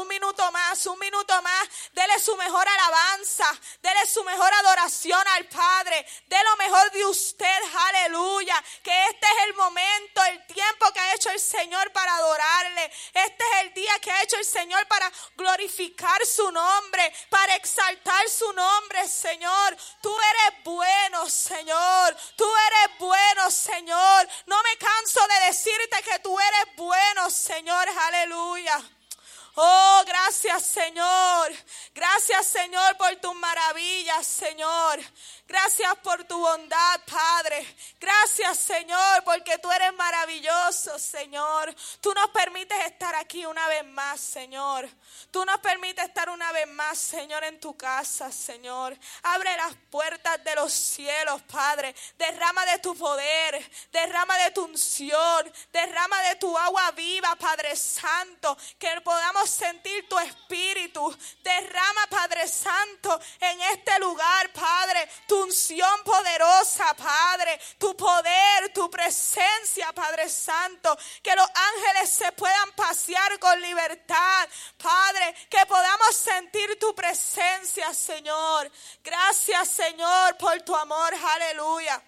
un minuto más, un minuto más. Dele su mejor alabanza, dele su mejor adoración al Padre. De lo mejor de usted, aleluya. Que este es el momento, el tiempo que ha hecho el Señor para adorarle. Este es el día que ha hecho el Señor para glorificar su nombre, para exaltar su nombre, Señor. Tú eres bueno, Señor. Tú eres bueno, Señor. No me canso de decirte que tú eres bueno, Señor. Aleluya. Oh, gracias Señor. Gracias Señor por tus maravillas, Señor. Gracias por tu bondad, Padre. Gracias, Señor, porque tú eres maravilloso, Señor. Tú nos permites estar aquí una vez más, Señor. Tú nos permites estar una vez más, Señor, en tu casa, Señor. Abre las puertas de los cielos, Padre. Derrama de tu poder, derrama de tu unción, derrama de tu agua viva, Padre Santo. Que podamos sentir tu espíritu. Derrama, Padre Santo, en este lugar, Padre. Tu unción poderosa, Padre, tu poder, tu presencia, Padre Santo, que los ángeles se puedan pasear con libertad, Padre, que podamos sentir tu presencia, Señor. Gracias, Señor, por tu amor, aleluya.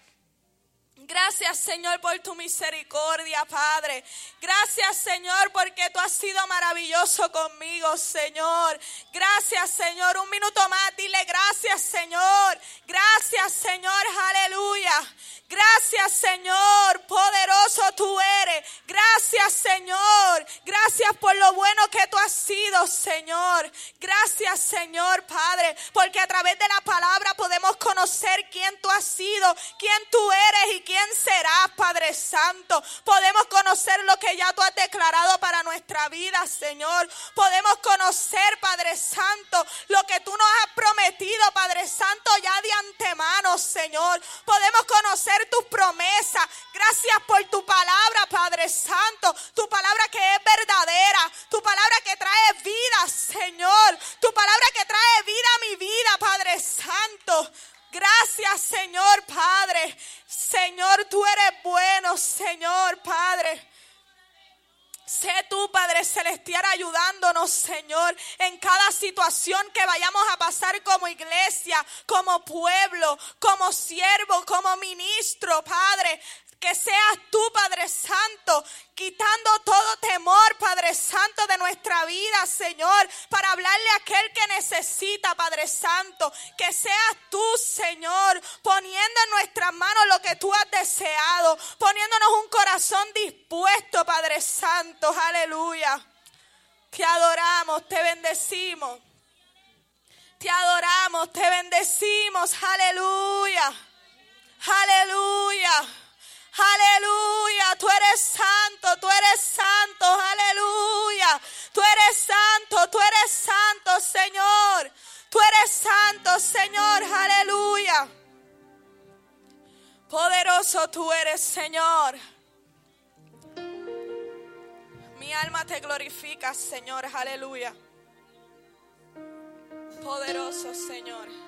Gracias Señor por tu misericordia, Padre. Gracias Señor porque tú has sido maravilloso conmigo, Señor. Gracias Señor. Un minuto más, dile gracias Señor. Gracias Señor, aleluya. Gracias Señor, poderoso tú eres. Gracias Señor. Gracias por lo bueno que tú has sido, Señor. Gracias Señor, Padre, porque a través de la palabra podemos conocer quién tú has sido, quién tú eres y quién serás, Padre Santo. Podemos conocer lo que ya tú has declarado para nuestra vida, Señor. Podemos conocer, Padre Santo, lo que tú nos has prometido, Padre Santo, ya de antemano, Señor. Podemos conocer tus promesas. Gracias por tu palabra, Padre Santo. Tu palabra que es verdadera. Tu palabra que trae vida, Señor. Tu palabra que trae vida a mi vida, Padre Santo. Gracias, Señor Padre. Señor, tú eres bueno, Señor Padre. Sé tú, Padre Celestial, ayudándonos, Señor, en cada situación que vayamos a pasar como iglesia, como pueblo, como siervo, como ministro, Padre. Que seas tú, Padre Santo, quitando todo temor, Padre Santo, vida, Señor, para hablarle a aquel que necesita, Padre Santo. Que seas tú, Señor, poniendo en nuestras manos lo que tú has deseado, poniéndonos un corazón dispuesto, Padre Santo. Aleluya. Te adoramos, te bendecimos. Te adoramos, te bendecimos. Aleluya. Aleluya. Aleluya, tú eres santo, tú eres santo, aleluya. Tú eres santo, tú eres santo, Señor. Tú eres santo, Señor, aleluya. Poderoso tú eres, Señor. Mi alma te glorifica, Señor, aleluya. Poderoso, Señor.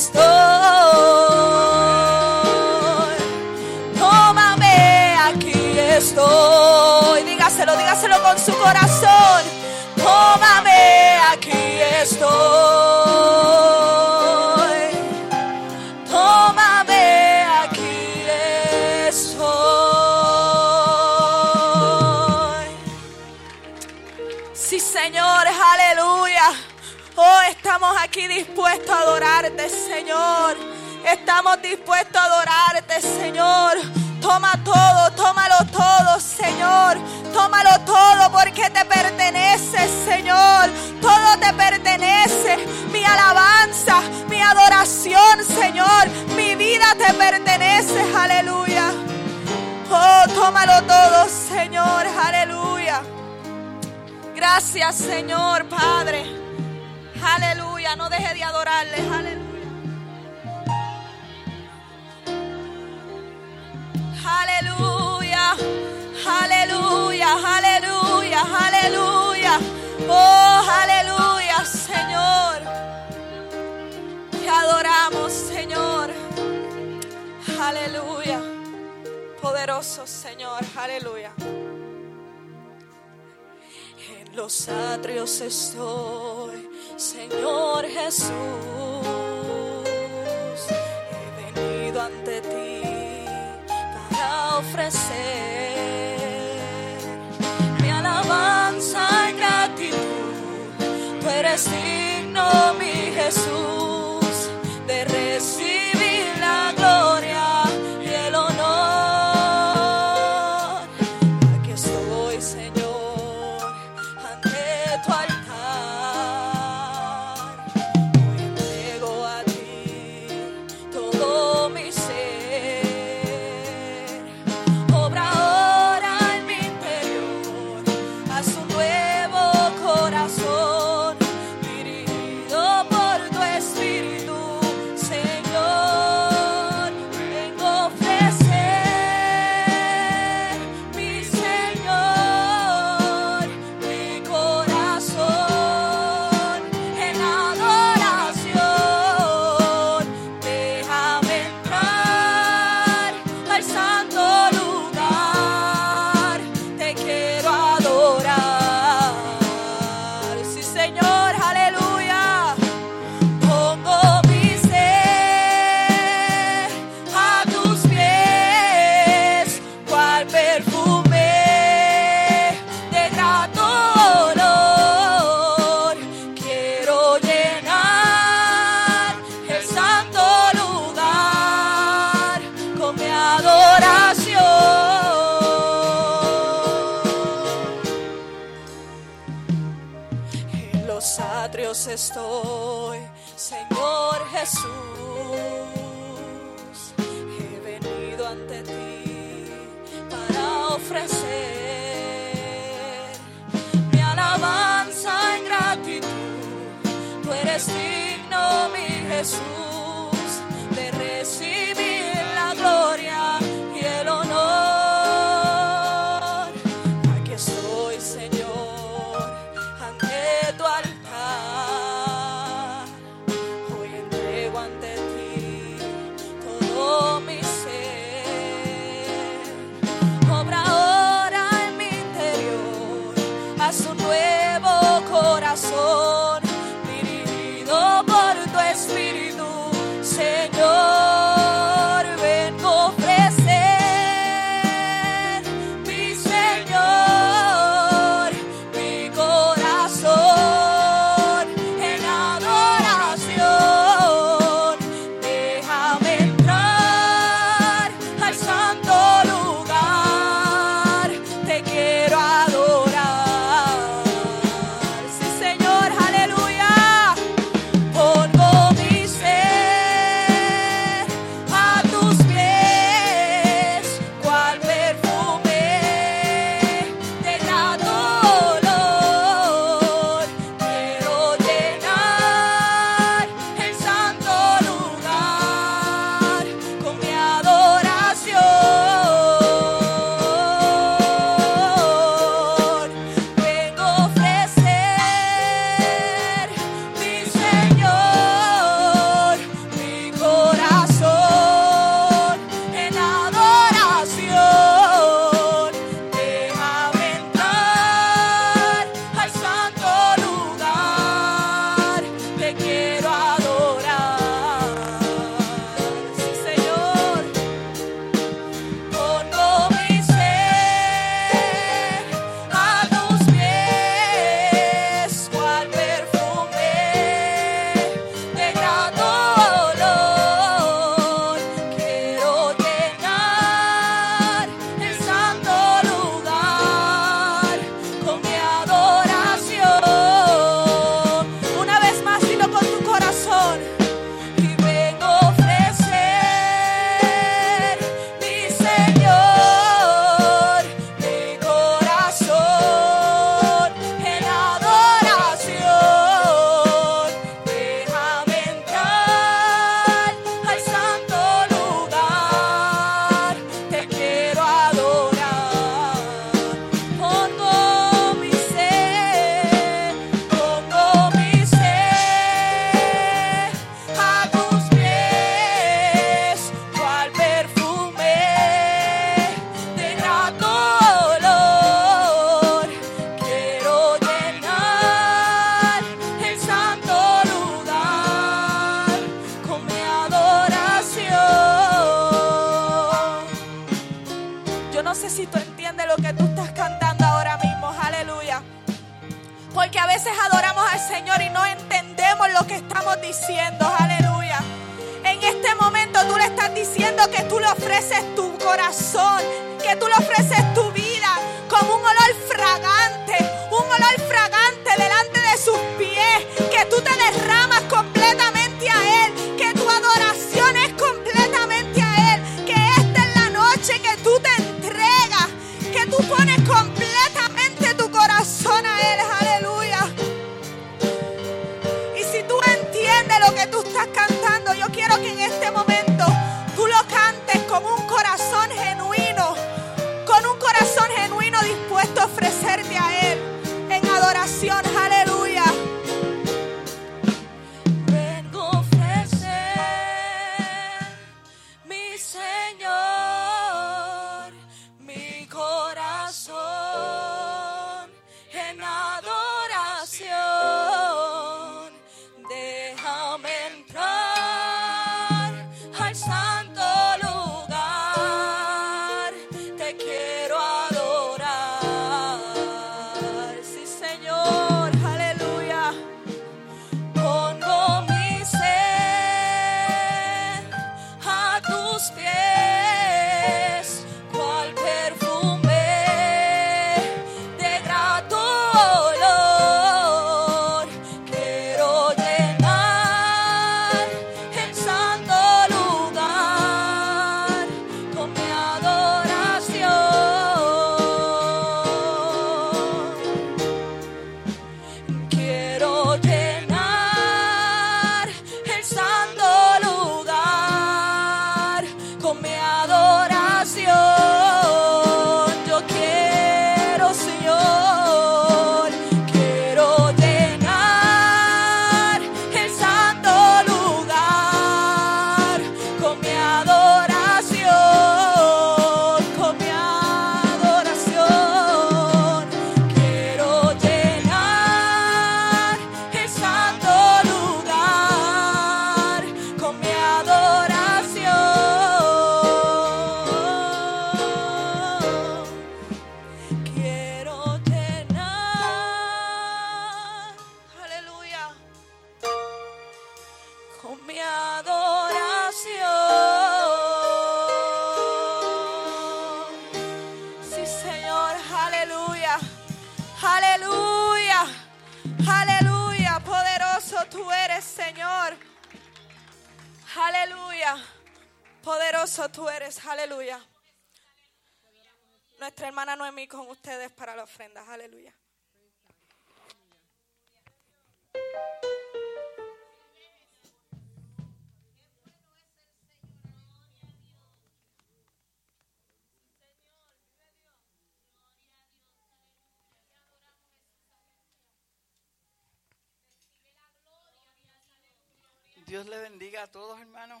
Dios le bendiga a todos, hermanos.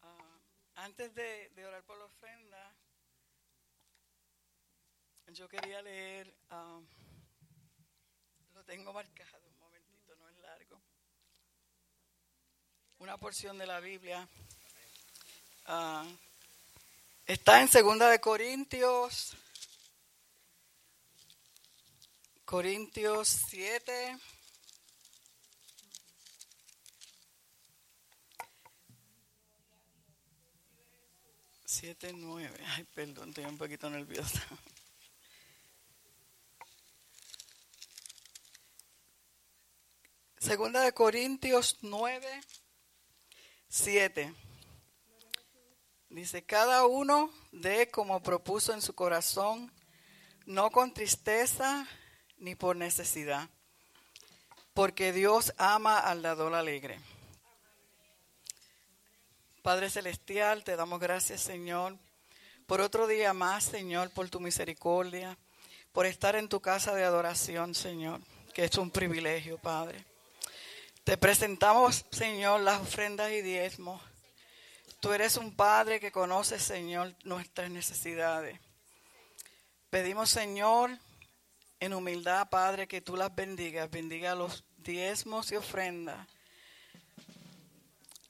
Ah, antes de, orar por la ofrenda, yo quería leer, ah, lo tengo marcado, un momentito, no es largo, una porción de la Biblia. Ah, está en Segunda de Corintios, Corintios 7. Siete, nueve. Ay, perdón, estoy un poquito nerviosa. Segunda de Corintios 9, 7. Dice, cada uno dé como propuso en su corazón, no con tristeza ni por necesidad, porque Dios ama al dador alegre. Padre Celestial, te damos gracias, Señor, por otro día más, Señor, por tu misericordia, por estar en tu casa de adoración, Señor, que es un privilegio, Padre. Te presentamos, Señor, las ofrendas y diezmos. Tú eres un Padre que conoce, Señor, nuestras necesidades. Pedimos, Señor, en humildad, Padre, que tú las bendigas. Bendiga los diezmos y ofrendas.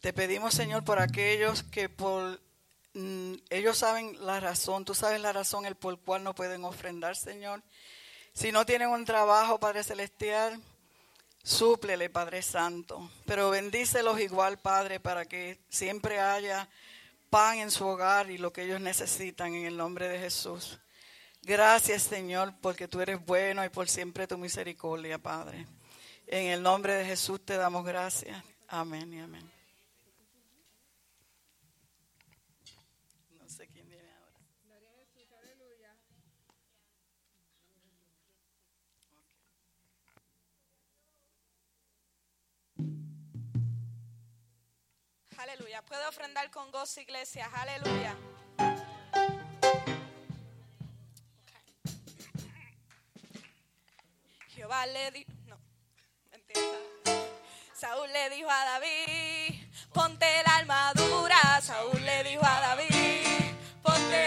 Te pedimos, Señor, por aquellos que por mm, ellos saben la razón, tú sabes la razón el por cual no pueden ofrendar, Señor. Si no tienen un trabajo, Padre celestial, súplele, Padre santo, pero bendícelos igual, Padre, para que siempre haya pan en su hogar y lo que ellos necesitan en el nombre de Jesús. Gracias, Señor, porque tú eres bueno y por siempre tu misericordia, Padre. En el nombre de Jesús te damos gracias. Amén y amén. Puede ofrendar con gozo, iglesia. Aleluya. Okay. Jehová le dijo, no, mentira. Saúl le dijo a David, ponte la armadura. Saúl le dijo a David, ponte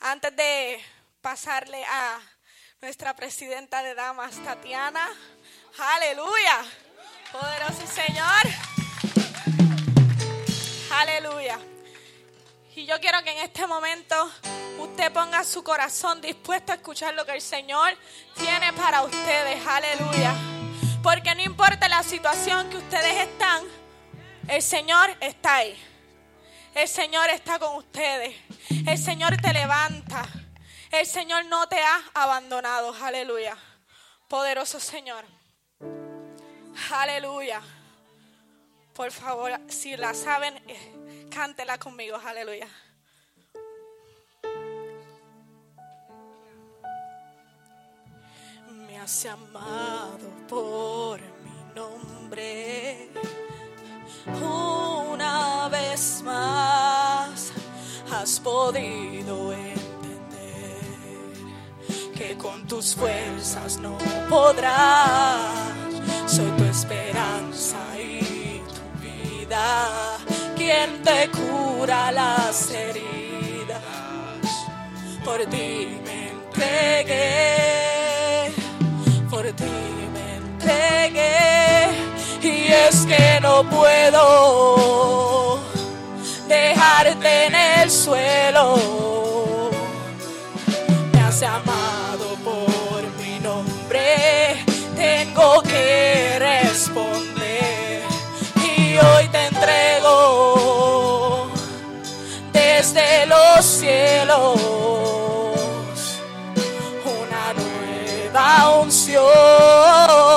antes de pasarle a nuestra presidenta de damas, Tatiana. Aleluya. Poderoso Señor. Aleluya. Y yo quiero que en este momento usted ponga su corazón dispuesto a escuchar lo que el Señor tiene para ustedes. Aleluya. Porque no importa la situación que ustedes están, el Señor está ahí. El Señor está con ustedes. El Señor te levanta. El Señor no te ha abandonado. Aleluya. Poderoso Señor. Aleluya. Por favor, si la saben, eh, cántela conmigo. Aleluya. Me has llamado por mi nombre una vez más has podido entender que con tus fuerzas no podrás. Soy tu esperanza y tu vida, quien te cura las heridas. Por ti me entregué, es que no puedo dejarte en el suelo. Me has llamado por mi nombre, tengo que responder y hoy te entrego desde los cielos una nueva unción.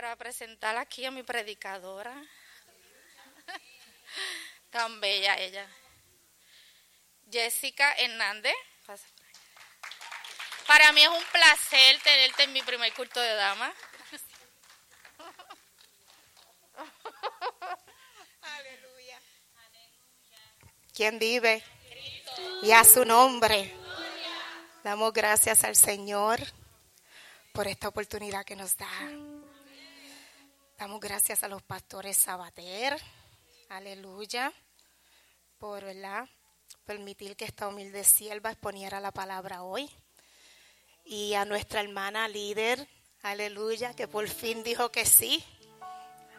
Para, presentar aquí a mi predicadora, tan bella ella, Jessica Hernández. Para mí es un placer tenerte en mi primer culto de dama. Aleluya. ¿Quién vive? Y a su nombre. Damos gracias al Señor por esta oportunidad que nos da. Damos gracias a los pastores Sabater. Aleluya. Por permitir que esta humilde sierva exponiera la palabra hoy. Y a nuestra hermana líder, aleluya, que por fin dijo que sí.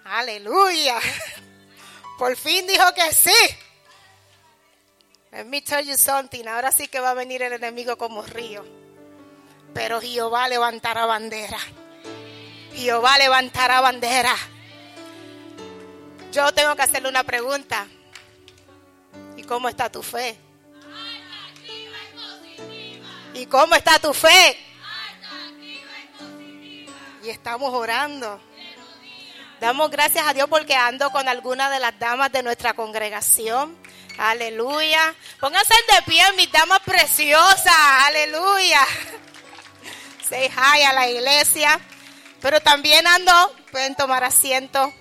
Aleluya. Por fin dijo que sí. Let me tell you something. Ahora sí que va a venir el enemigo como río. Pero Jehová levantará bandera. Jehová levantará bandera. Yo tengo que hacerle una pregunta. ¿Y cómo está tu fe? ¿Y cómo está tu fe? Y estamos orando. Damos gracias a Dios porque ando con algunas de las damas de nuestra congregación. Aleluya. Pónganse de pie, mis damas preciosas. Aleluya. Say hi a la iglesia. Pero también ando, pueden tomar asiento,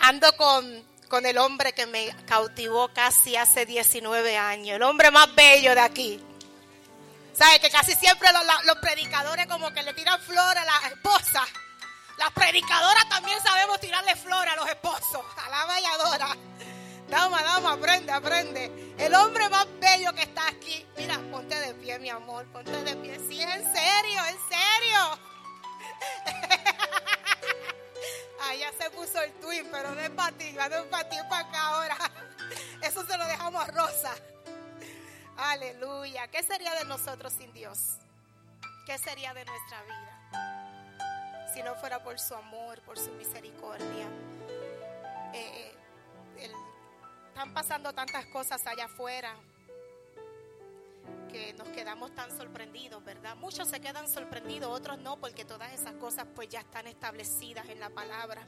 ando con, con el hombre que me cautivó casi hace 19 años. El hombre más bello de aquí. ¿Sabe? Que casi siempre los, los predicadores como que le tiran flor a la esposa. Las predicadoras también sabemos tirarle flor a los esposos. Alaba y adora. Dama, dama, aprende, aprende. El hombre más bello que está aquí. Mira, ponte de pie, mi amor, ponte de pie. Sí, en serio, en serio. Ahí ya se puso el twin, pero no es para ti, no es para ti, es para acá ahora. Eso se lo dejamos a Rosa. Aleluya. ¿Qué sería de nosotros sin Dios? ¿Qué sería de nuestra vida? si no fuera por su amor, por su misericordia. Eh, eh, están pasando tantas cosas allá afuera que nos quedamos tan sorprendidos, ¿verdad? Muchos se quedan sorprendidos, otros no, porque todas esas cosas pues ya están establecidas en la palabra.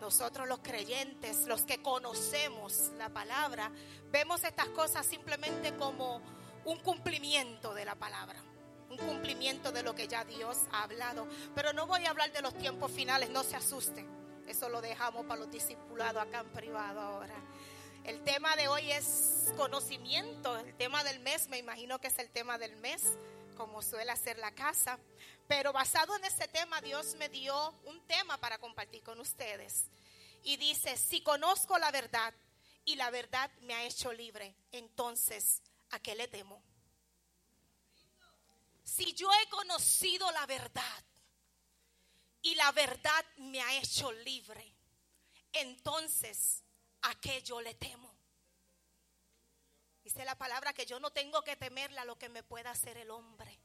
Nosotros los creyentes, los que conocemos la palabra, vemos estas cosas simplemente como un cumplimiento de la palabra un cumplimiento de lo que ya Dios ha hablado. Pero no voy a hablar de los tiempos finales, no se asusten. Eso lo dejamos para los discipulados acá en privado ahora. El tema de hoy es conocimiento. El tema del mes, me imagino que es el tema del mes, como suele hacer la casa. Pero basado en ese tema, Dios me dio un tema para compartir con ustedes. Y dice, si conozco la verdad y la verdad me ha hecho libre, entonces, ¿a qué le temo? si yo he conocido la verdad y la verdad me ha hecho libre, entonces a qué yo le temo. Dice la palabra que yo no tengo que temerle a lo que me pueda hacer el hombre.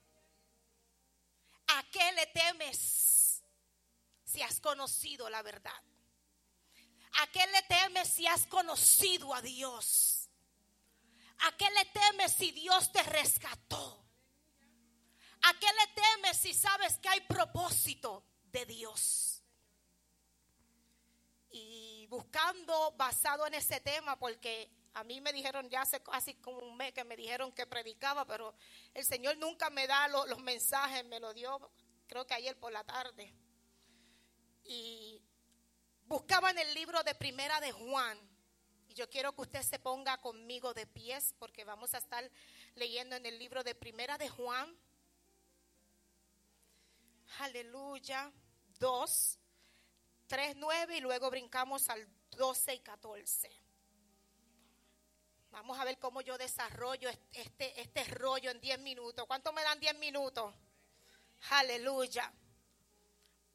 ¿A qué le temes si has conocido la verdad? ¿A qué le temes si has conocido a Dios? ¿A qué le temes si Dios te rescató? ¿A qué le temes si sabes que hay propósito de Dios? Y buscando basado en ese tema, porque a mí me dijeron ya hace casi como un mes que me dijeron que predicaba, pero el Señor nunca me da los mensajes, me lo dio creo que ayer por la tarde. Y buscaba en el libro de Primera de Juan. Y yo quiero que usted se ponga conmigo de pies porque vamos a estar leyendo en el libro de Primera de Juan aleluya, 2, 3, 9 y luego brincamos al 12 y 14. Vamos a ver cómo yo desarrollo este, este rollo en 10 minutos. ¿Cuánto me dan 10 minutos? Aleluya.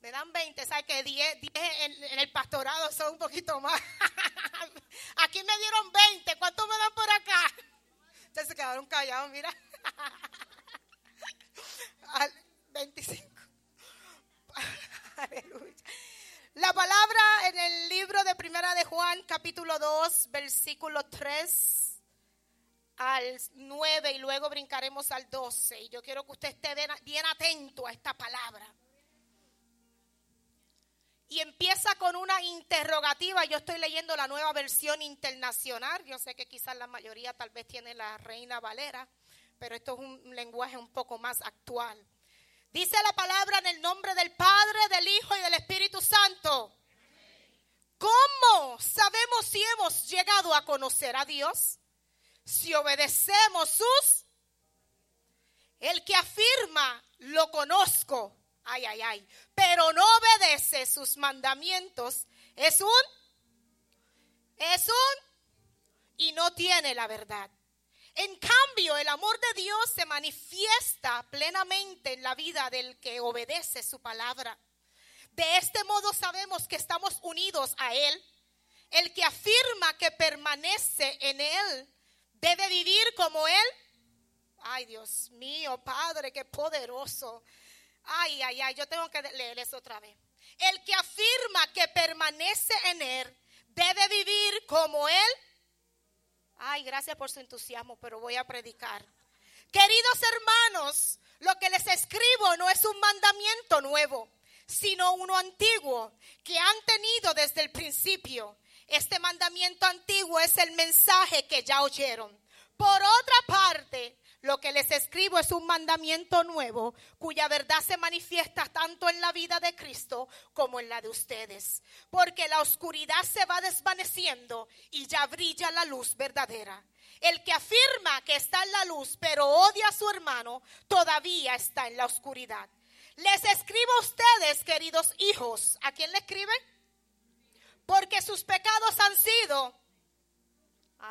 Me dan 20, ¿sabes que 10, 10 en, el pastorado son un poquito más? Aquí me dieron 20, ¿cuánto me dan por acá? Ustedes se quedaron callados, mira. 25. Aleluya. La palabra en el libro de Primera de Juan, capítulo 2, versículo 3 al 9 y luego brincaremos al 12. Y yo quiero que usted esté bien, atento a esta palabra. Y empieza con una interrogativa. Yo estoy leyendo la nueva versión internacional. Yo sé que quizás la mayoría tal vez tiene la Reina Valera, pero esto es un lenguaje un poco más actual. Dice la palabra en el nombre del Padre, del Hijo y del Espíritu Santo. ¿Cómo sabemos si hemos llegado a conocer a Dios? Si obedecemos sus... El que afirma, lo conozco. Ay, ay, ay. Pero no obedece sus mandamientos. Es un... Es un... Y no tiene la verdad. En cambio, el amor de Dios se manifiesta plenamente en la vida del que obedece su palabra. De este modo sabemos que estamos unidos a Él. El que afirma que permanece en Él debe vivir como Él. Ay, Dios mío, Padre, qué poderoso. Ay, ay, ay, yo tengo que leer eso otra vez. El que afirma que permanece en Él debe vivir como Él. Ay, gracias por su entusiasmo, pero voy a predicar. Queridos hermanos, lo que les escribo no es un mandamiento nuevo sino uno antiguo que han tenido desde el principio. Este mandamiento antiguo es el mensaje que ya oyeron. Por otra parte, lo que les escribo es un mandamiento nuevo cuya verdad se manifiesta tanto en la vida de Cristo como en la de ustedes. Porque la oscuridad se va desvaneciendo y ya brilla la luz verdadera. El que afirma que está en la luz pero odia a su hermano todavía está en la oscuridad. Les escribo a ustedes, queridos hijos. ¿A quién le escribe? Porque sus pecados han sido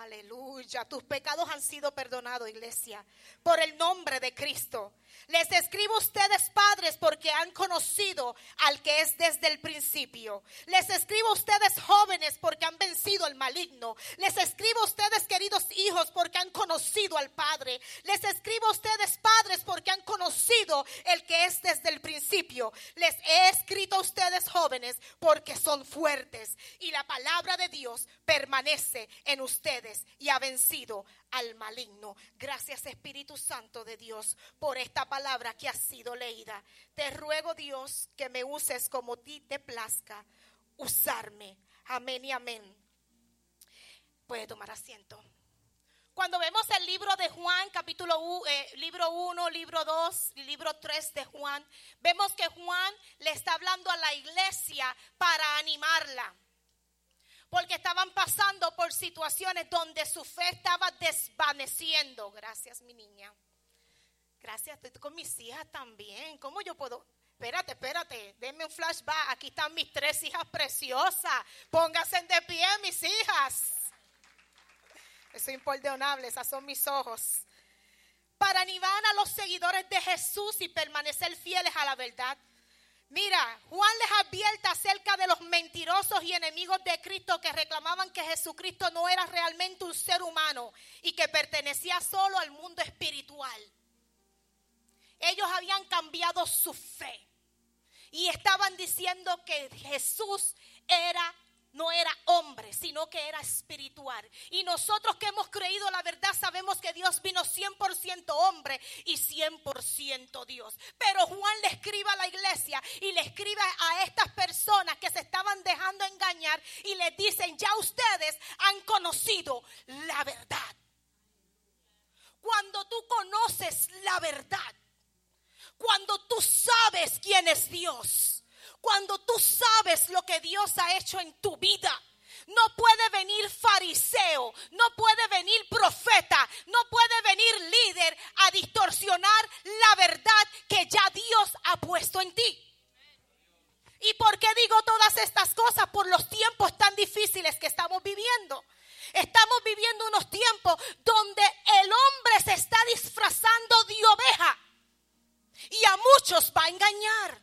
Aleluya, tus pecados han sido perdonados, iglesia, por el nombre de Cristo. Les escribo a ustedes, padres, porque han conocido al que es desde el principio. Les escribo a ustedes, jóvenes, porque han vencido al maligno. Les escribo a ustedes, queridos hijos, porque han conocido al Padre. Les escribo a ustedes, padres, porque han conocido el que es desde el principio. Les he escrito a ustedes, jóvenes, porque son fuertes. Y la palabra de Dios permanece en ustedes y ha vencido al maligno. Gracias Espíritu Santo de Dios por esta palabra que ha sido leída. Te ruego Dios que me uses como ti te plazca usarme. Amén y amén. Puede tomar asiento. Cuando vemos el libro de Juan, capítulo 1, eh, libro 1, libro 2 y libro 3 de Juan, vemos que Juan le está hablando a la iglesia para animarla porque estaban pasando por situaciones donde su fe estaba desvaneciendo. Gracias, mi niña. Gracias, estoy con mis hijas también. ¿Cómo yo puedo? Espérate, espérate, denme un flashback. Aquí están mis tres hijas preciosas. Pónganse de pie, mis hijas. Eso es imperdonable, esas son mis ojos. Para animar a los seguidores de Jesús y permanecer fieles a la verdad. Mira, Juan les advierte acerca de los mentirosos y enemigos de Cristo que reclamaban que Jesucristo no era realmente un ser humano y que pertenecía solo al mundo espiritual. Ellos habían cambiado su fe y estaban diciendo que Jesús era no era hombre, sino que era espiritual. Y nosotros que hemos creído la verdad sabemos que Dios vino 100% hombre y 100% Dios. Pero Juan le escribe a la iglesia y le escribe a estas personas que se estaban dejando engañar y les dicen, ya ustedes han conocido la verdad. Cuando tú conoces la verdad, cuando tú sabes quién es Dios, cuando tú sabes lo que Dios ha hecho en tu vida. No puede venir fariseo, no puede venir profeta, no puede venir líder a distorsionar la verdad que ya Dios ha puesto en ti. ¿Y por qué digo todas estas cosas? Por los tiempos tan difíciles que estamos viviendo. Estamos viviendo unos tiempos donde el hombre se está disfrazando de oveja y a muchos va a engañar.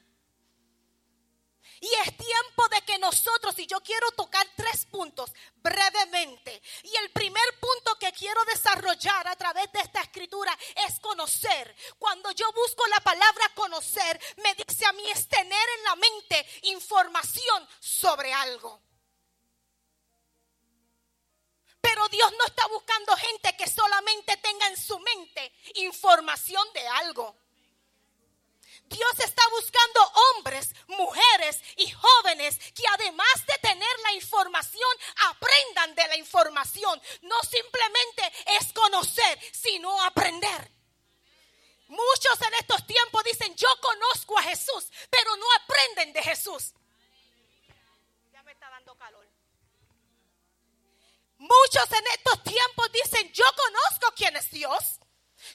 Y es tiempo de que nosotros, y yo quiero tocar tres puntos brevemente. Y el primer punto que quiero desarrollar a través de esta escritura es conocer. Cuando yo busco la palabra conocer, me dice a mí es tener en la mente información sobre algo. Dios no está buscando gente que solamente tenga en su mente información de algo. Dios está buscando hombres, mujeres y jóvenes que además de tener la información, aprendan de la información. No simplemente es conocer, sino aprender. Muchos en estos tiempos dicen, yo conozco a Jesús, pero no aprenden de Jesús. Ya me está dando calor. Muchos en estos tiempos dicen, yo conozco quién es Dios.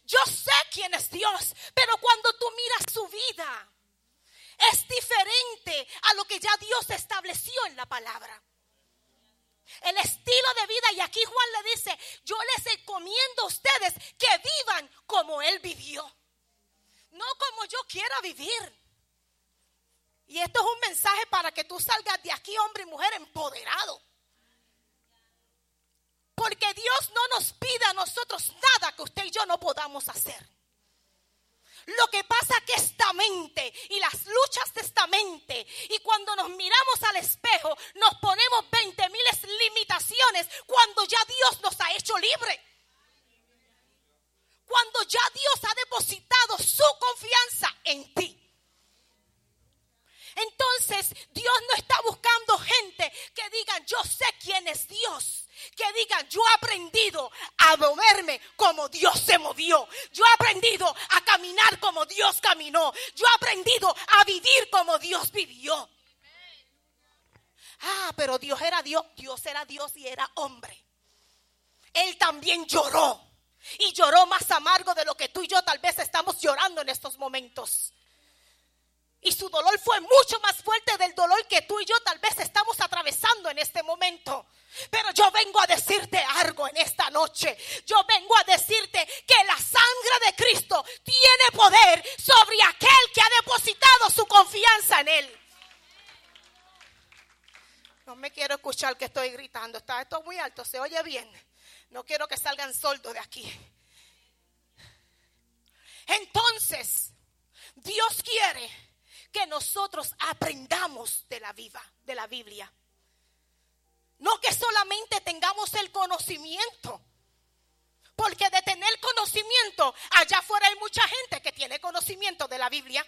Yo sé quién es Dios, pero cuando tú miras su vida, es diferente a lo que ya Dios estableció en la palabra. El estilo de vida, y aquí Juan le dice, yo les encomiendo a ustedes que vivan como Él vivió, no como yo quiera vivir. Y esto es un mensaje para que tú salgas de aquí, hombre y mujer, empoderado. Porque Dios no nos pide a nosotros nada que usted y yo no podamos hacer. Lo que pasa que esta mente y las luchas de esta mente y cuando nos miramos al espejo nos ponemos 20 miles limitaciones cuando ya Dios nos ha hecho libre. Cuando ya Dios ha depositado su confianza en ti. Entonces Dios no está buscando gente que digan yo sé quién es Dios que digan, yo he aprendido a moverme como Dios se movió. Yo he aprendido a caminar como Dios caminó. Yo he aprendido a vivir como Dios vivió. Ah, pero Dios era Dios, Dios era Dios y era hombre. Él también lloró. Y lloró más amargo de lo que tú y yo tal vez estamos llorando en estos momentos. Y su dolor fue mucho más fuerte del dolor que tú y yo tal vez estamos atravesando en este momento. Pero yo vengo a decirte algo en esta noche. Yo vengo a decirte que la sangre de Cristo tiene poder sobre aquel que ha depositado su confianza en Él. No me quiero escuchar que estoy gritando. Está esto muy alto, se oye bien. No quiero que salgan soldos de aquí. Entonces, Dios quiere que nosotros aprendamos de la viva, de la Biblia. No que solamente tengamos el conocimiento. Porque de tener conocimiento, allá afuera hay mucha gente que tiene conocimiento de la Biblia.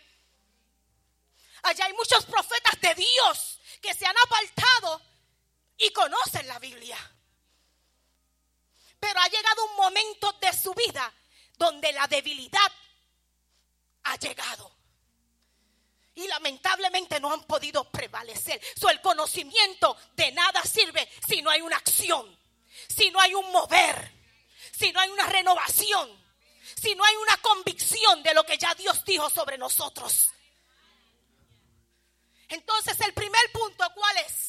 Allá hay muchos profetas de Dios que se han apartado y conocen la Biblia. Pero ha llegado un momento de su vida donde la debilidad ha llegado y lamentablemente no han podido prevalecer. So, el conocimiento de nada sirve si no hay una acción, si no hay un mover, si no hay una renovación, si no hay una convicción de lo que ya Dios dijo sobre nosotros. Entonces el primer punto, ¿cuál es?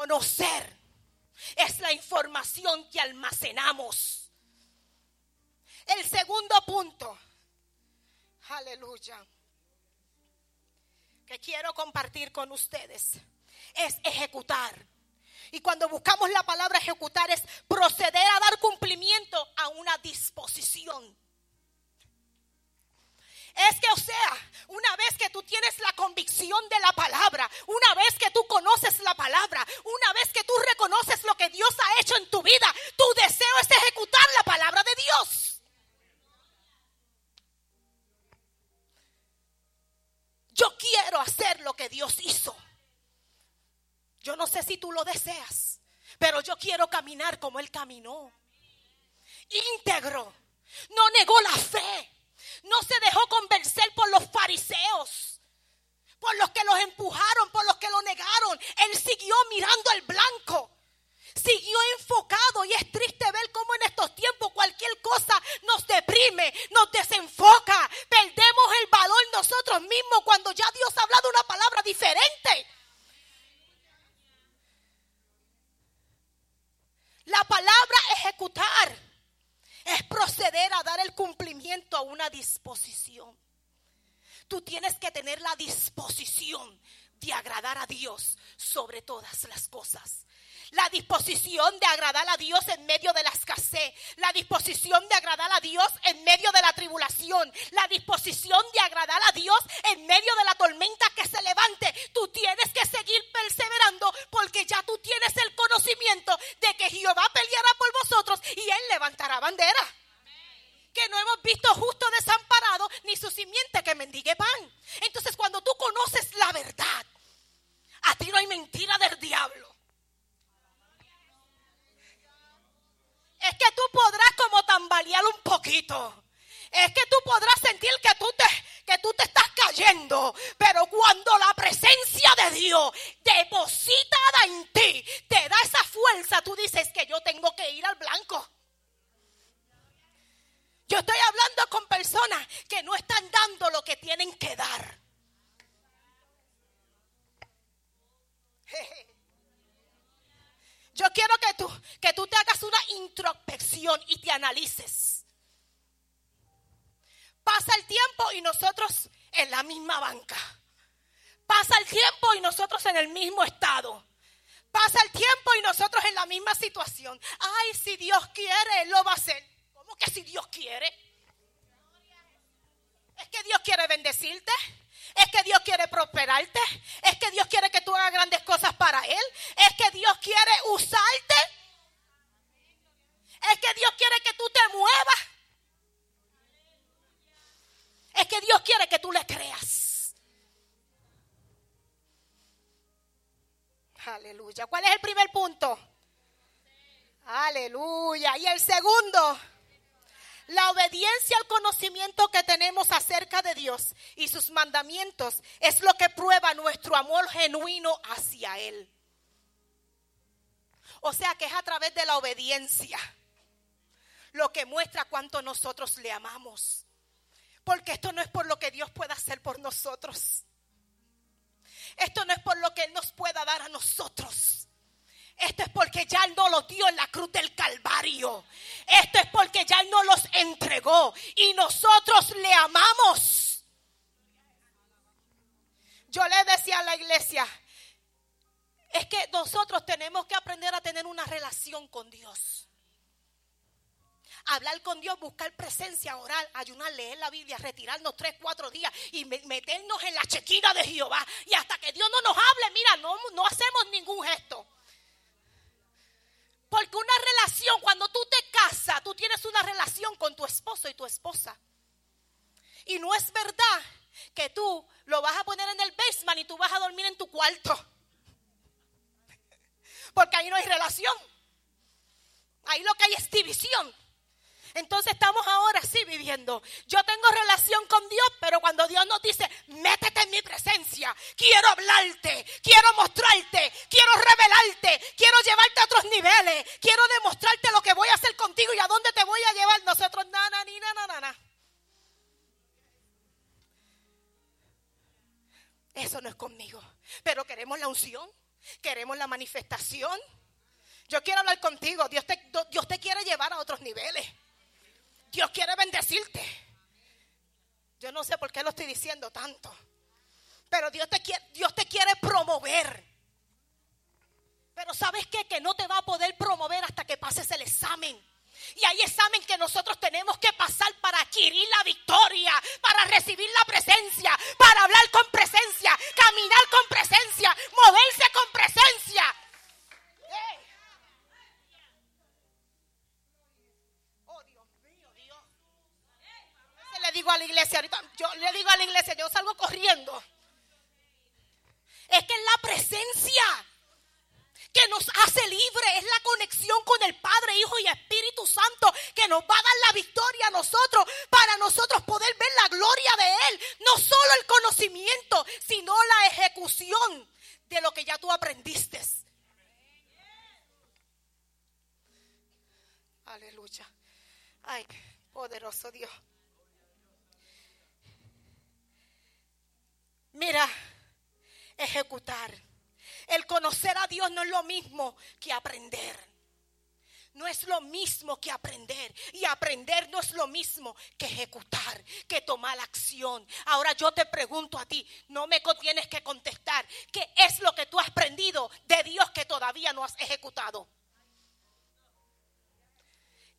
Conocer es la información que almacenamos. El segundo punto, aleluya, que quiero compartir con ustedes es ejecutar. Y cuando buscamos la palabra ejecutar es proceder a dar cumplimiento a una disposición. Es que, o sea, una vez que tú tienes la convicción de la palabra, una vez que tú conoces la palabra, una vez que tú reconoces lo que Dios ha hecho en tu vida, tu deseo es ejecutar la palabra de Dios. Yo quiero hacer lo que Dios hizo. Yo no sé si tú lo deseas, pero yo quiero caminar como Él caminó. Íntegro. No negó la fe no se dejó convencer por los fariseos, por los que los empujaron, por los que lo negaron. Él siguió mirando al blanco. Siguió enfocado y es triste ver cómo en estos tiempos cualquier cosa nos deprime, nos desenfoca. Perdemos el valor nosotros mismos cuando ya Dios ha hablado una palabra diferente. La palabra ejecutar es proceder a dar el cumplimiento a una disposición. Tú tienes que tener la disposición de agradar a Dios sobre todas las cosas. La disposición de agradar a Dios en medio de la escasez, la disposición de agradar a Dios en medio de la tribulación, la disposición de agradar a Dios en medio de la tormenta que se levante. Tú tienes que seguir perseverando porque ya tú tienes el conocimiento de que Jehová peleará por vosotros y él levantará bandera. Que no hemos visto justo desamparado ni su simiente que mendigue pan. Entonces cuando tú conoces la verdad, a ti no hay mentira del diablo. Es que tú podrás como tambalear un poquito. Es que tú podrás sentir que tú te que tú te estás cayendo, pero cuando la presencia de Dios depositada en ti te da esa fuerza, tú dices que yo tengo que ir al blanco. Yo estoy hablando con personas que no están dando lo que tienen que dar. Yo quiero que tú, que tú introspección y te analices. Pasa el tiempo y nosotros en la misma banca. Pasa el tiempo y nosotros en el mismo estado. Pasa el tiempo y nosotros en la misma situación. Ay, si Dios quiere, Él lo va a hacer. ¿Cómo que si Dios quiere? Es que Dios quiere bendecirte. Es que Dios quiere prosperarte. Es que Dios quiere que tú hagas grandes cosas para Él. Es que Dios quiere usarte. Es que Dios quiere que tú te muevas. Es que Dios quiere que tú le creas. Aleluya. ¿Cuál es el primer punto? Aleluya. Y el segundo. La obediencia al conocimiento que tenemos acerca de Dios y sus mandamientos es lo que prueba nuestro amor genuino hacia Él. O sea que es a través de la obediencia lo que muestra cuánto nosotros le amamos. Porque esto no es por lo que Dios pueda hacer por nosotros. Esto no es por lo que Él nos pueda dar a nosotros. Esto es porque ya Él no los dio en la cruz del Calvario. Esto es porque ya Él no los entregó y nosotros le amamos. Yo le decía a la iglesia, es que nosotros tenemos que aprender a tener una relación con Dios. Hablar con Dios, buscar presencia, orar, ayunar, leer la Biblia, retirarnos tres, cuatro días y meternos en la chequina de Jehová. Y hasta que Dios no nos hable, mira, no, no hacemos ningún gesto. Porque una relación, cuando tú te casas, tú tienes una relación con tu esposo y tu esposa. Y no es verdad que tú lo vas a poner en el basement y tú vas a dormir en tu cuarto. Porque ahí no hay relación. Ahí lo que hay es división. Entonces estamos ahora sí viviendo. Yo tengo relación con Dios, pero cuando Dios nos dice, métete en mi presencia, quiero hablarte, quiero mostrarte, quiero revelarte, quiero llevarte a otros niveles, quiero demostrarte lo que voy a hacer contigo y a dónde te voy a llevar. Nosotros, nada, ni nada, nada. Eso no es conmigo. Pero queremos la unción, queremos la manifestación. Yo quiero hablar contigo. Dios te, Dios te quiere llevar a otros niveles. Dios quiere bendecirte. Yo no sé por qué lo estoy diciendo tanto. Pero Dios te quiere, Dios te quiere promover. Pero ¿sabes qué? Que no te va a poder promover hasta que pases el examen. Y hay examen que nosotros tenemos que pasar para adquirir la victoria, para recibir la presencia, para hablar con presencia, caminar con presencia, moverse con presencia. Digo a la iglesia, ahorita yo le digo a la iglesia, yo salgo corriendo. Es que es la presencia que nos hace libre, es la conexión con el Padre, Hijo y Espíritu Santo que nos va a dar la victoria a nosotros para nosotros poder ver la gloria de Él. No solo el conocimiento, sino la ejecución de lo que ya tú aprendiste. Aleluya. Ay, poderoso Dios. Mira, ejecutar. El conocer a Dios no es lo mismo que aprender. no es lo mismo que aprender. Y aprender no es lo mismo que ejecutar, que tomar acción. Ahora yo te pregunto a ti, no me tienes que contestar. ¿Qué es lo que tú has aprendido de Dios que todavía no has ejecutado?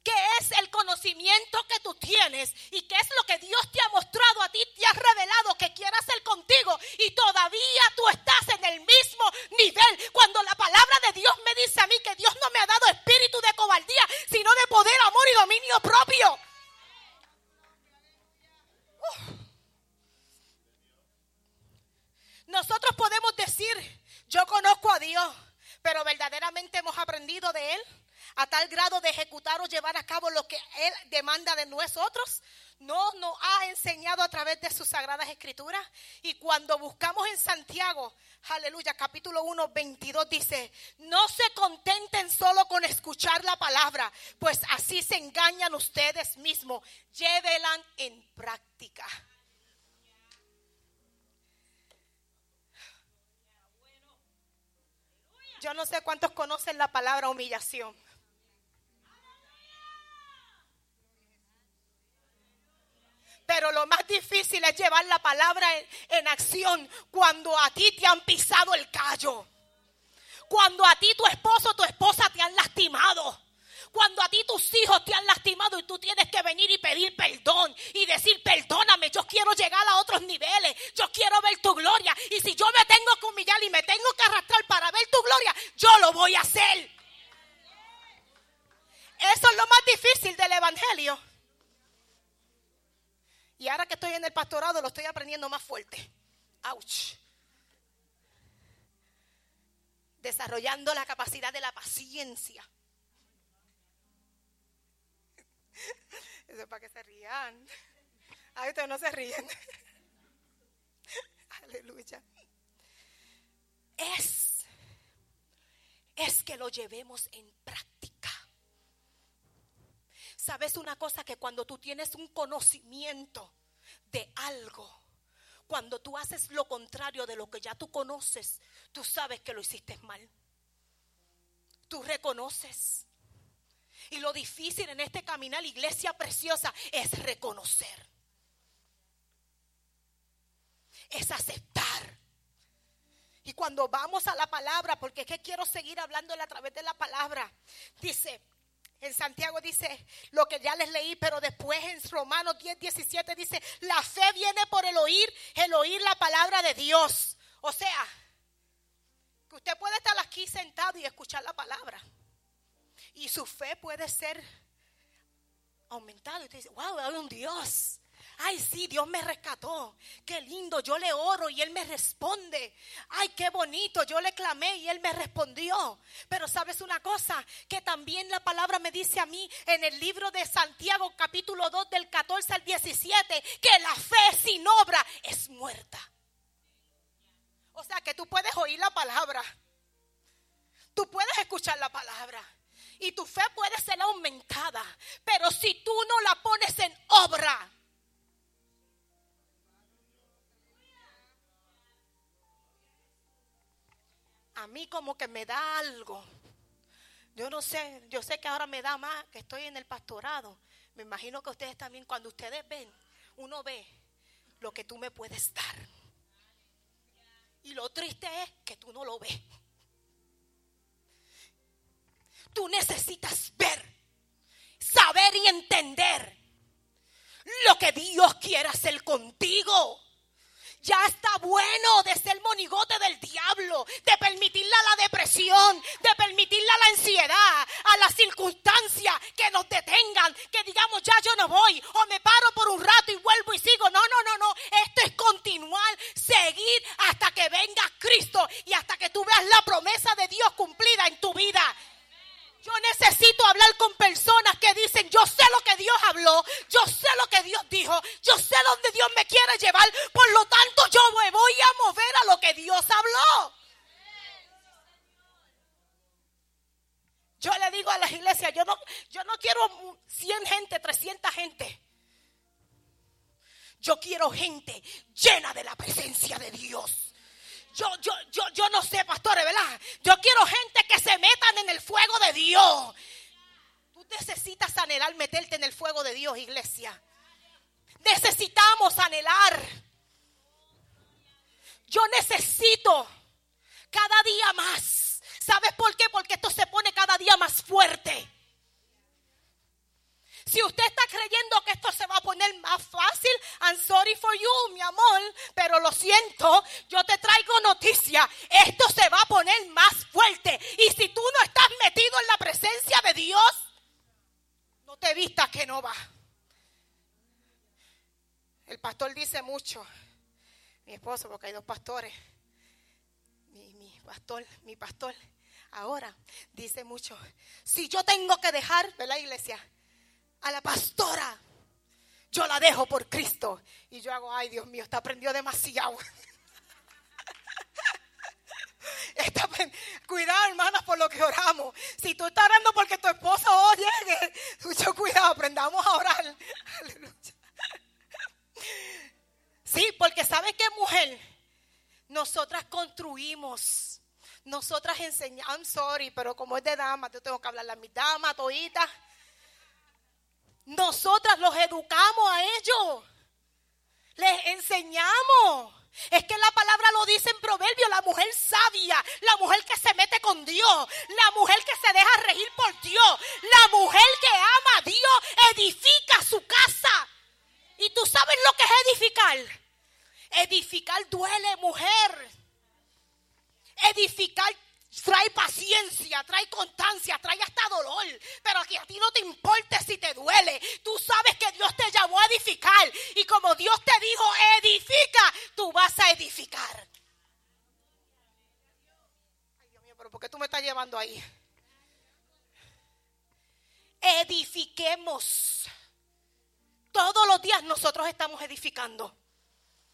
¿Qué es el conocimiento que tú tienes? ¿Y qué es lo que Dios te ha mostrado a ti, te ha revelado que quiere hacer contigo? Y todavía tú estás en el mismo nivel. Cuando la palabra de Dios me dice a mí que Dios no me ha dado espíritu de cobardía, sino de poder, amor y dominio propio. Nosotros podemos decir, yo conozco a Dios, pero verdaderamente hemos aprendido de Él a tal grado de ejecutar o llevar a cabo lo que Él demanda de nosotros, no nos ha enseñado a través de sus sagradas escrituras. Y cuando buscamos en Santiago, aleluya, capítulo 1, 22 dice, no se contenten solo con escuchar la palabra, pues así se engañan ustedes mismos, llévelan en práctica. Yo no sé cuántos conocen la palabra humillación. Pero lo más difícil es llevar la palabra en, acción cuando a ti te han pisado el callo. Cuando a ti tu esposo o tu esposa te han lastimado. Cuando a ti tus hijos te han lastimado y tú tienes que venir y pedir perdón y decir, perdóname, yo quiero llegar a otros niveles, yo quiero ver tu gloria. Y si yo me tengo que humillar y me tengo que arrastrar para ver tu gloria, yo lo voy a hacer. Eso es lo más difícil del Evangelio. Y ahora que estoy en el pastorado lo estoy aprendiendo más fuerte. Ouch. Desarrollando la capacidad de la paciencia. Eso es para que se rían. Ay, ustedes no se ríen. Aleluya. Es, es que lo llevemos en práctica. ¿Sabes una cosa? Que cuando tú tienes un conocimiento de algo, cuando tú haces lo contrario de lo que ya tú conoces, tú sabes que lo hiciste mal. Tú reconoces. Y lo difícil en este caminar, iglesia preciosa, es reconocer. Es aceptar. Y cuando vamos a la palabra, porque es que quiero seguir hablándole a través de la palabra, dice, en Santiago dice lo que ya les leí, pero después en Romanos 10, 17 dice, la fe viene por el oír, el oír la palabra de Dios. O sea, que usted puede estar aquí sentado y escuchar la palabra. Y su fe puede ser aumentada. Y usted dice, wow, hay un Dios. Ay, sí, Dios me rescató. Qué lindo, yo le oro y Él me responde. Ay, qué bonito, yo le clamé y Él me respondió. Pero sabes una cosa, que también la palabra me dice a mí en el libro de Santiago capítulo 2 del 14 al 17, que la fe sin obra es muerta. O sea que tú puedes oír la palabra. Tú puedes escuchar la palabra y tu fe puede ser aumentada. Pero si tú no la pones en obra, a mí como que me da algo. Yo no sé, yo sé que ahora me da más que estoy en el pastorado. Me imagino que ustedes también, cuando ustedes ven, uno ve lo que tú me puedes dar. Y lo triste es que tú no lo ves. Tú necesitas ver, saber y entender lo que Dios quiere hacer contigo. Ya está bueno de ser monigote del diablo, de permitirle a la depresión, de permitirle a la ansiedad, a las circunstancias que nos detengan, que digamos ya yo no voy o me paro pero como es de dama, yo tengo que hablarle a mi dama, todita. Nosotras los educamos a ellos. Les enseñamos. Es que la palabra lo dice en proverbio, la mujer sabia, la mujer que se mete con Dios, la mujer que se deja regir por Dios, la mujer que ama a Dios, edifica su casa. ¿Y tú sabes lo que es edificar? Edificar duele, mujer. Edificar trae paciencia, trae constancia, trae hasta dolor. Pero que a ti no te importe si te duele. Tú sabes que Dios te llamó a edificar. Y como Dios te dijo, edifica, tú vas a edificar. Ay, Dios mío, pero ¿por qué tú me estás llevando ahí? Edifiquemos. Todos los días nosotros estamos edificando.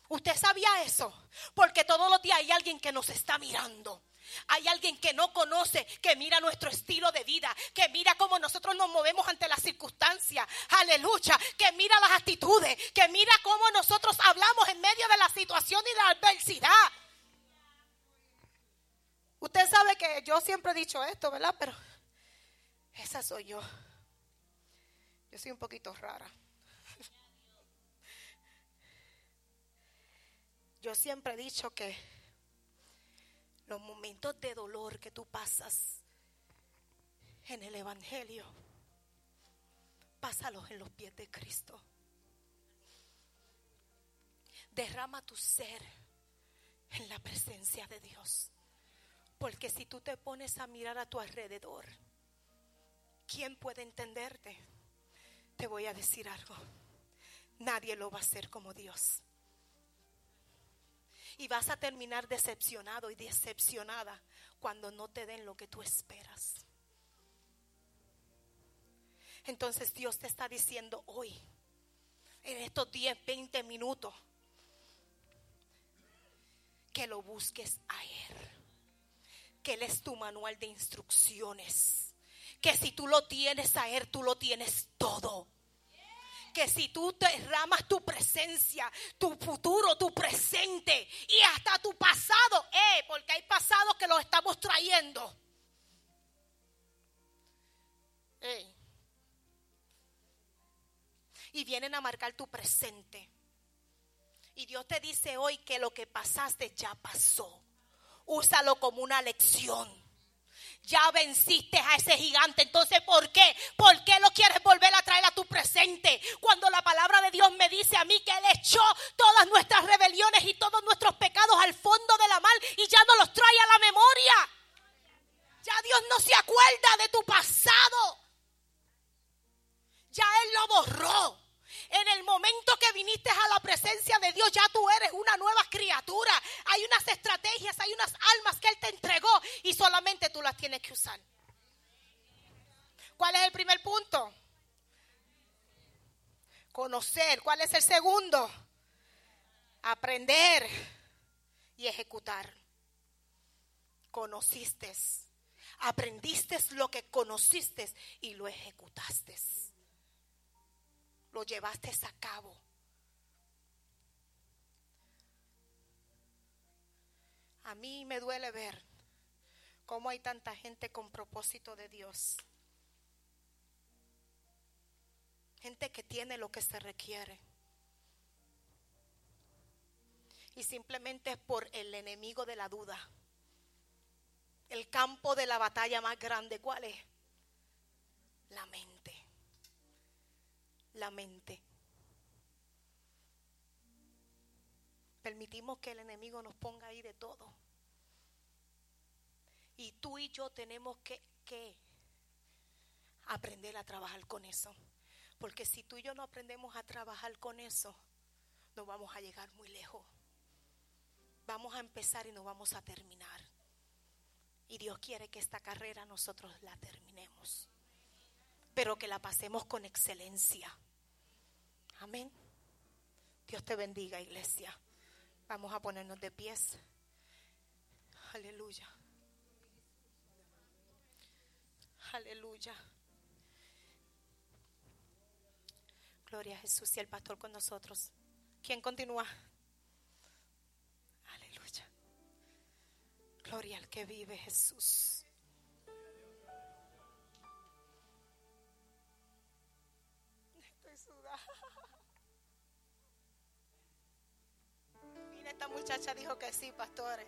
¿Usted sabía eso? Porque todos los días hay alguien que nos está mirando. Hay alguien que no conoce, que mira nuestro estilo de vida, que mira cómo nosotros nos movemos ante las circunstancias. Aleluya. Que mira las actitudes, que mira cómo nosotros hablamos en medio de la situación y la adversidad. Usted sabe que yo siempre he dicho esto, ¿verdad? Pero esa soy yo. Yo soy un poquito rara. Yo siempre he dicho que los momentos de dolor que tú pasas en el Evangelio, pásalos en los pies de Cristo. Derrama tu ser en la presencia de Dios. Porque si tú te pones a mirar a tu alrededor, ¿quién puede entenderte? Te voy a decir algo. Nadie lo va a hacer como Dios y vas a terminar decepcionado y decepcionada cuando no te den lo que tú esperas. Entonces Dios te está diciendo hoy, en estos 10, 20 minutos, que lo busques a Él, que Él es tu manual de instrucciones, que si tú lo tienes a Él, tú lo tienes todo que si tú derramas tu presencia, tu futuro, tu presente y hasta tu pasado, eh, porque hay pasados que los estamos trayendo. Y vienen a marcar tu presente. Y Dios te dice hoy que lo que pasaste ya pasó. Úsalo como una lección ya venciste a ese gigante. Entonces, ¿por qué? ¿Por qué lo quieres volver a traer a tu presente? Cuando la palabra de Dios me dice a mí que Él echó todas nuestras rebeliones y todos nuestros pecados al fondo de la mar y ya no los trae a la memoria. Ya Dios no se acuerda de tu pasado. Ya Él lo borró. En el momento que viniste a la presencia de Dios, ya tú eres una nueva criatura. Hay unas estrategias, hay unas almas que Él te entregó y solamente tú las tienes que usar. ¿Cuál es el primer punto? Conocer. ¿Cuál es el segundo? Aprender y ejecutar. Conociste, aprendiste lo que conociste y lo ejecutaste lo llevaste a cabo. A mí me duele ver cómo hay tanta gente con propósito de Dios Gente que tiene lo que se requiere. Y simplemente es por el enemigo de la duda. El campo de la batalla más grande, ¿cuál es? La mente. La mente. Permitimos que el enemigo nos ponga ahí de todo. Y tú y yo tenemos que, que aprender a trabajar con eso. Porque si tú y yo no aprendemos a trabajar con eso, no vamos a llegar muy lejos. Vamos a empezar y no vamos a terminar. Y Dios quiere que esta carrera nosotros la terminemos. Pero que la pasemos con excelencia. Amén. Dios te bendiga, iglesia. Vamos a ponernos de pies. Aleluya. Aleluya. Gloria a Jesús y el pastor con nosotros. ¿Quién continúa? Aleluya. Gloria al que vive Jesús. Esta muchacha dijo que sí, pastores.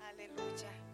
Aleluya.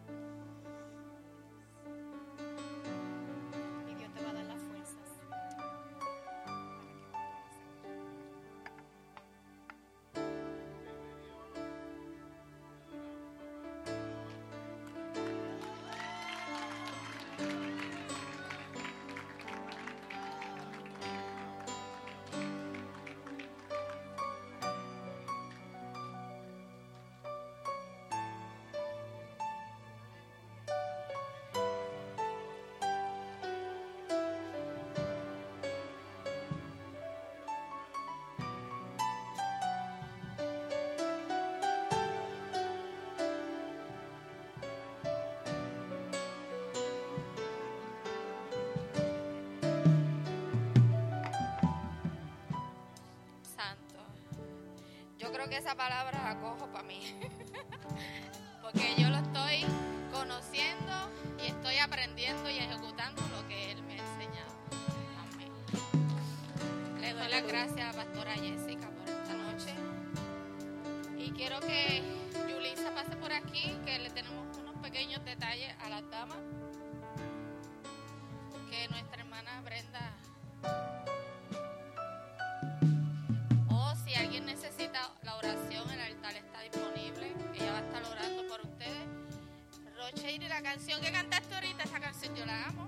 Que esa palabra la cojo para mí. Porque yo lo estoy conociendo y estoy aprendiendo y ejecutando lo que Él me ha enseñado. Amén. Le doy las gracias a pastora Jessica por esta noche. Y quiero que Yulisa pase por aquí, que le tenemos unos pequeños detalles a las damas. Que nuestra hermana Brenda Rocheiri, la canción que cantaste ahorita, esa canción yo la amo.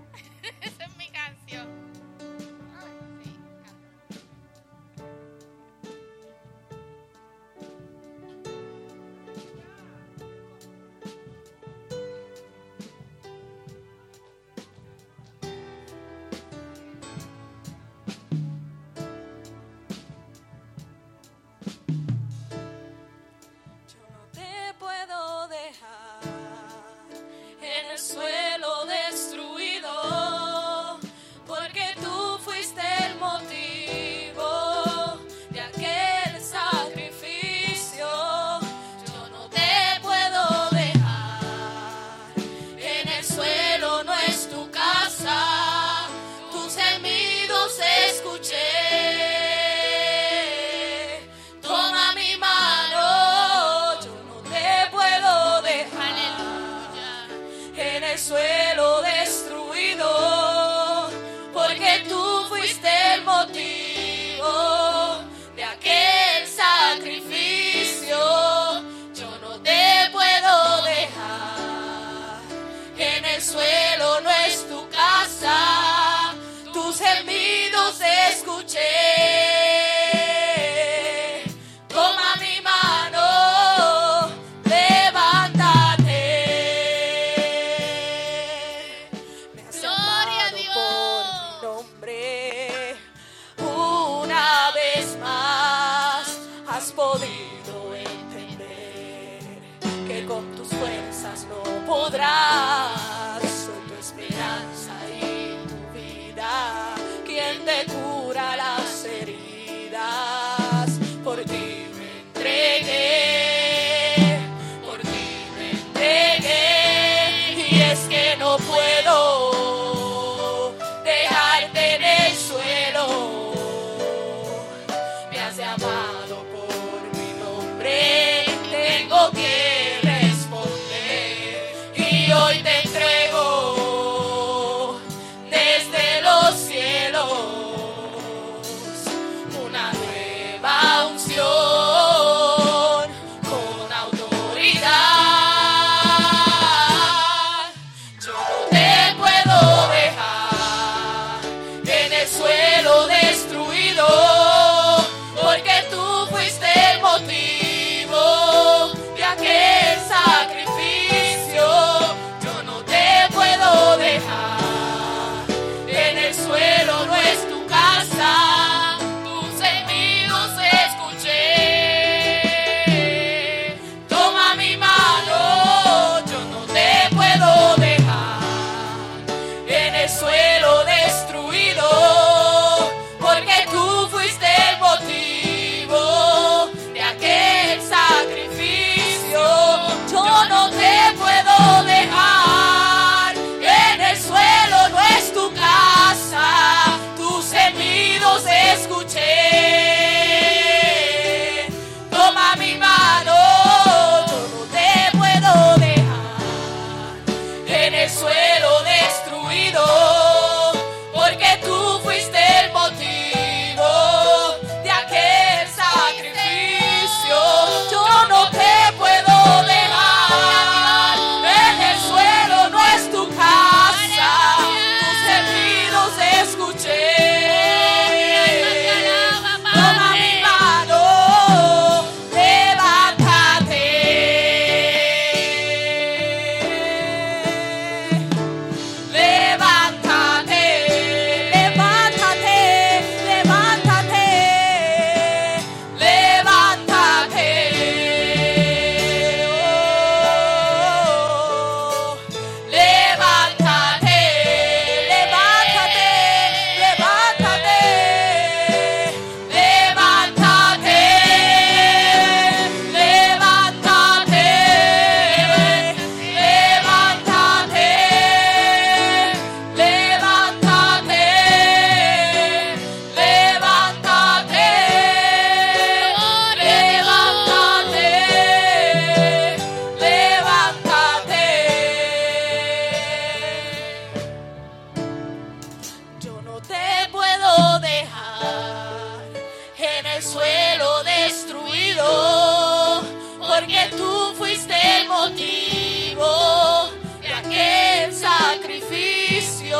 suelo destruido, porque tú fuiste el motivo de aquel sacrificio.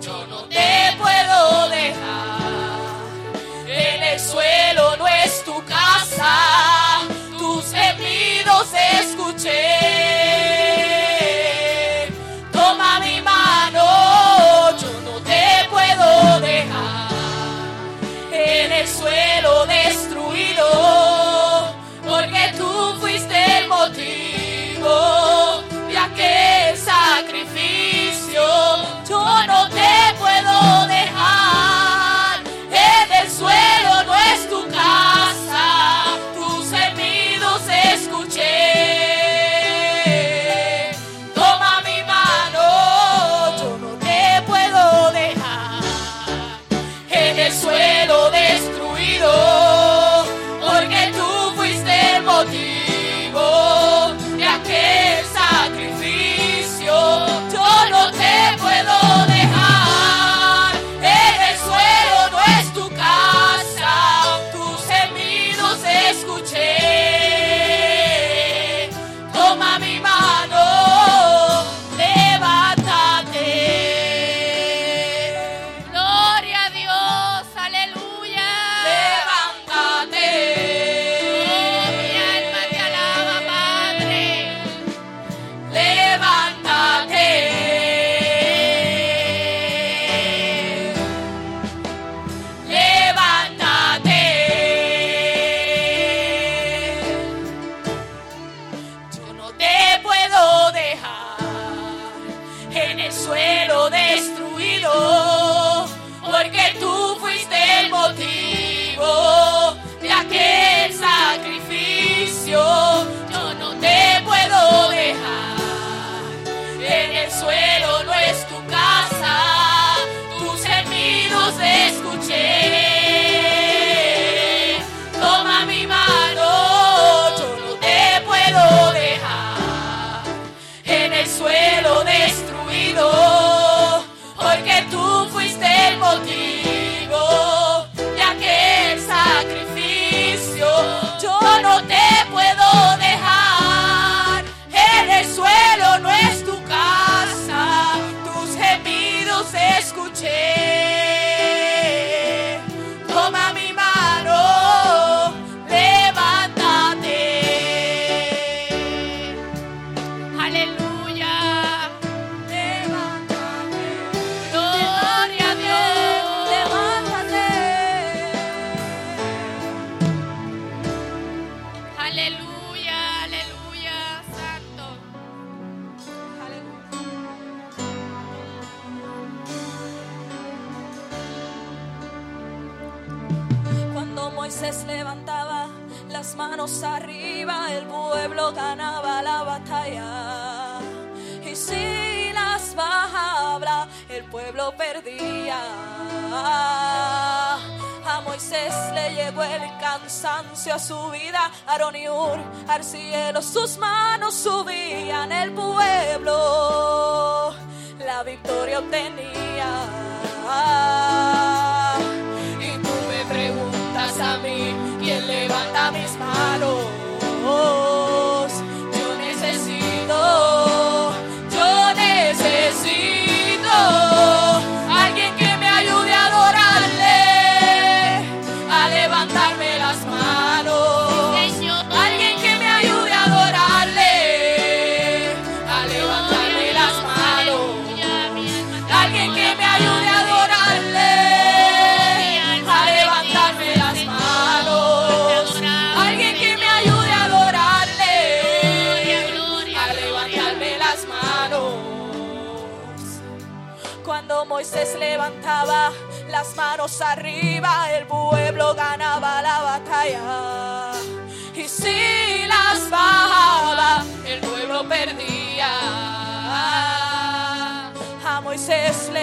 Yo no te puedo dejar. al cielo sus manos.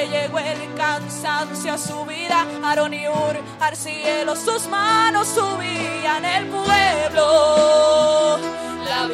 llegó el cansancio a su vida. Aarón y Ur al cielo sus manos subían el pueblo. La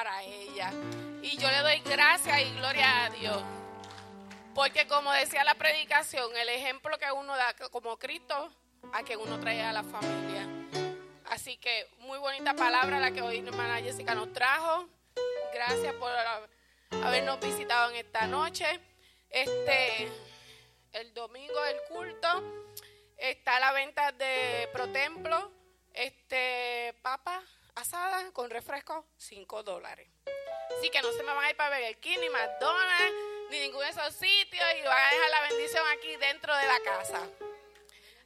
para ella. Y yo le doy gracias y gloria a Dios. Porque como decía la predicación, el ejemplo que uno da como Cristo, a que uno trae a la familia. Así que muy bonita palabra la que hoy hermana Jessica nos trajo. Gracias por habernos visitado en esta noche. Este, el domingo del culto está la venta de Protemplo, este, papa asada con refresco, 5 dólares. Así que no se me van a ir para Burger King, ni McDonald's, ni ninguno de esos sitios y van a dejar la bendición aquí dentro de la casa.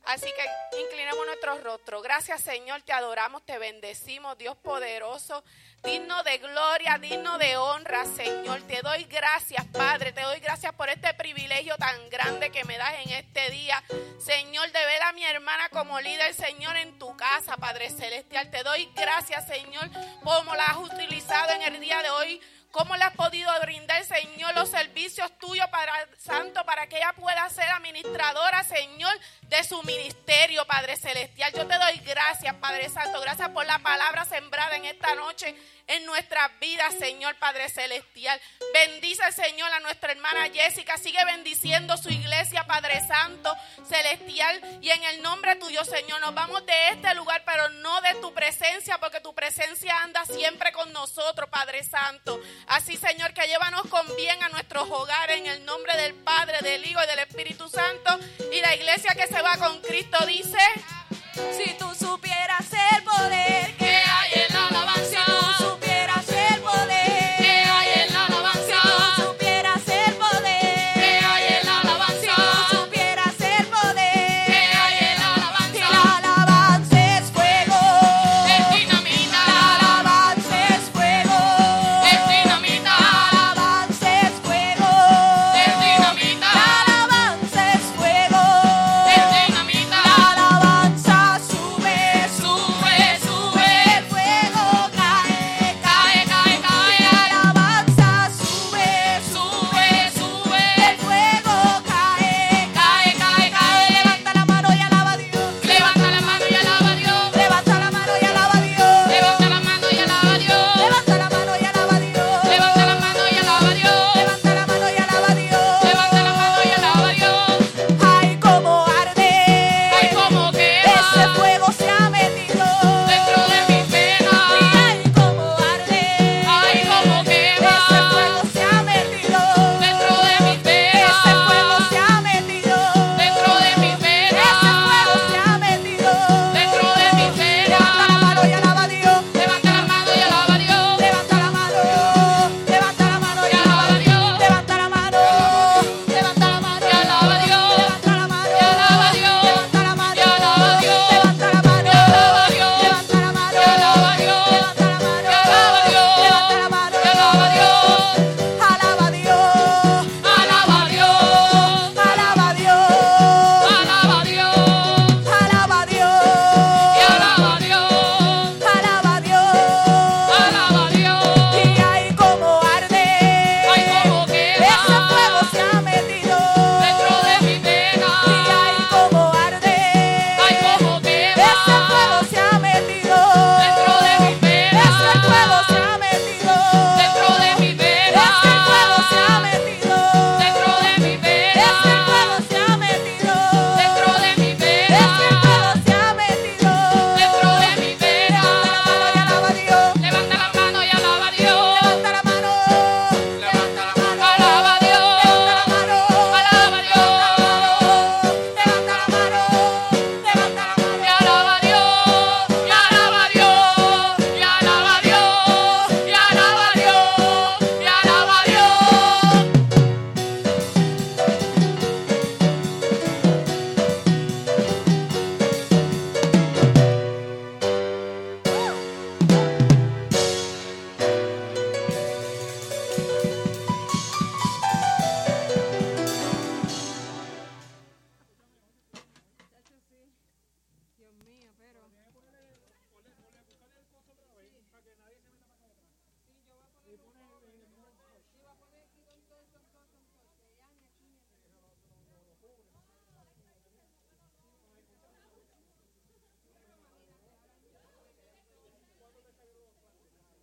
Así que inclinemos nuestro rostro. Gracias Señor, te adoramos, te bendecimos, Dios poderoso, digno de gloria, digno de honra, Señor. Te doy gracias, Padre, te doy gracias por este privilegio tan grande que me das en este día. Señor, de ver a mi hermana como líder, Señor, en tu casa, Padre Celestial. Te doy gracias, Señor, como la has utilizado en el día de hoy ¿Cómo le has podido brindar, Señor, los servicios tuyos para Santo, para que ella pueda ser administradora, Señor, de su ministerio, Padre Celestial? Yo te doy gracias, Padre Santo. Gracias por la palabra sembrada en esta noche en nuestras vidas, Señor Padre Celestial. Bendice, Señor, a nuestra hermana Jessica. Sigue bendiciendo su iglesia, Padre Santo, Celestial. Y en el nombre tuyo, Señor, nos vamos de este lugar, pero no de tu presencia, porque tu presencia anda siempre con nosotros, Padre Santo. Así, Señor, que llévanos con bien a nuestros hogares en el nombre del Padre, del Hijo y del Espíritu Santo. Y la iglesia que se va con Cristo dice, si tú supieras el poder que hay en